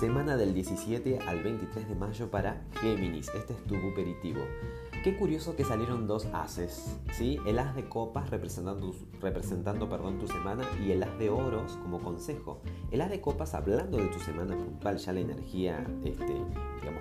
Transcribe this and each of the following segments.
del 17 al 23 de mayo para Géminis. Este es tu buperitivo. Qué curioso que salieron dos haces, ¿sí? El as de copas representando, representando perdón, tu semana y el as de oros como consejo. El as de copas hablando de tu semana puntual, ya la energía este,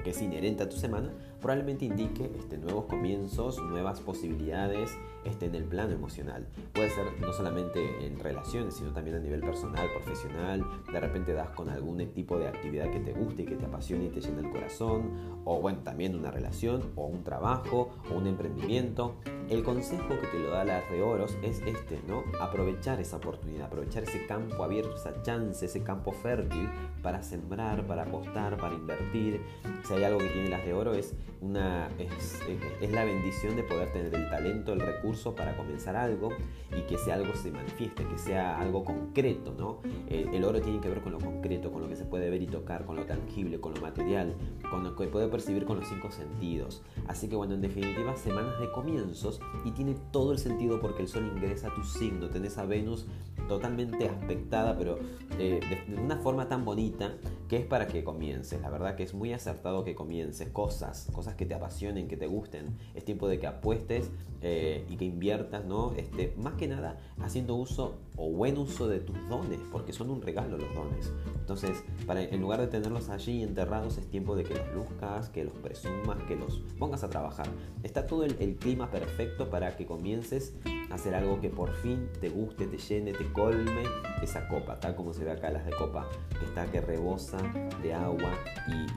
que es inherente a tu semana, probablemente indique este, nuevos comienzos, nuevas posibilidades este, en el plano emocional. Puede ser no solamente en relaciones, sino también a nivel personal, profesional. De repente das con algún tipo de actividad que te guste, que te apasione y te llene el corazón. O bueno, también una relación, o un trabajo, o un emprendimiento. El consejo que te lo da la de oros es este, ¿no? Aprovechar esa oportunidad, aprovechar ese campo abierto, esa chance, ese campo fértil para sembrar, para apostar, para invertir. Si hay algo que tiene las de oro es, una, es, es la bendición de poder tener el talento, el recurso para comenzar algo y que ese algo se manifieste, que sea algo concreto, ¿no? Eh, el oro tiene que ver con lo concreto, con lo que se puede ver y tocar, con lo tangible, con lo material, con lo que puede percibir con los cinco sentidos. Así que bueno, en definitiva, semanas de comienzos y tiene todo el sentido porque el sol ingresa a tu signo, tenés a Venus totalmente aspectada, pero eh, de, una forma tan bonita que es para que comiences. La verdad que es muy acertado que comiences cosas, cosas que te apasionen, que te gusten. Es tiempo de que apuestes eh, y que inviertas, ¿no? Este, más que nada haciendo uso o buen uso de tus dones, porque son un regalo los dones. Entonces, para, en lugar de tenerlos allí enterrados, es tiempo de que los luzcas, que los presumas, que los pongas a trabajar. Está todo el, el clima perfecto para que comiences a hacer algo que por fin te guste, te llene, te colme esa copa, tal como se ve acá las de copa, que está que rebosa de agua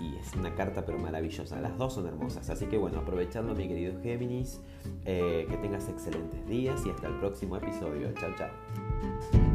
y, es una carta pero maravillosa. Las dos son hermosas, así que bueno, aprovechando mi querido Géminis, eh, que tengas excelentes días y hasta el próximo episodio. Chao, chao.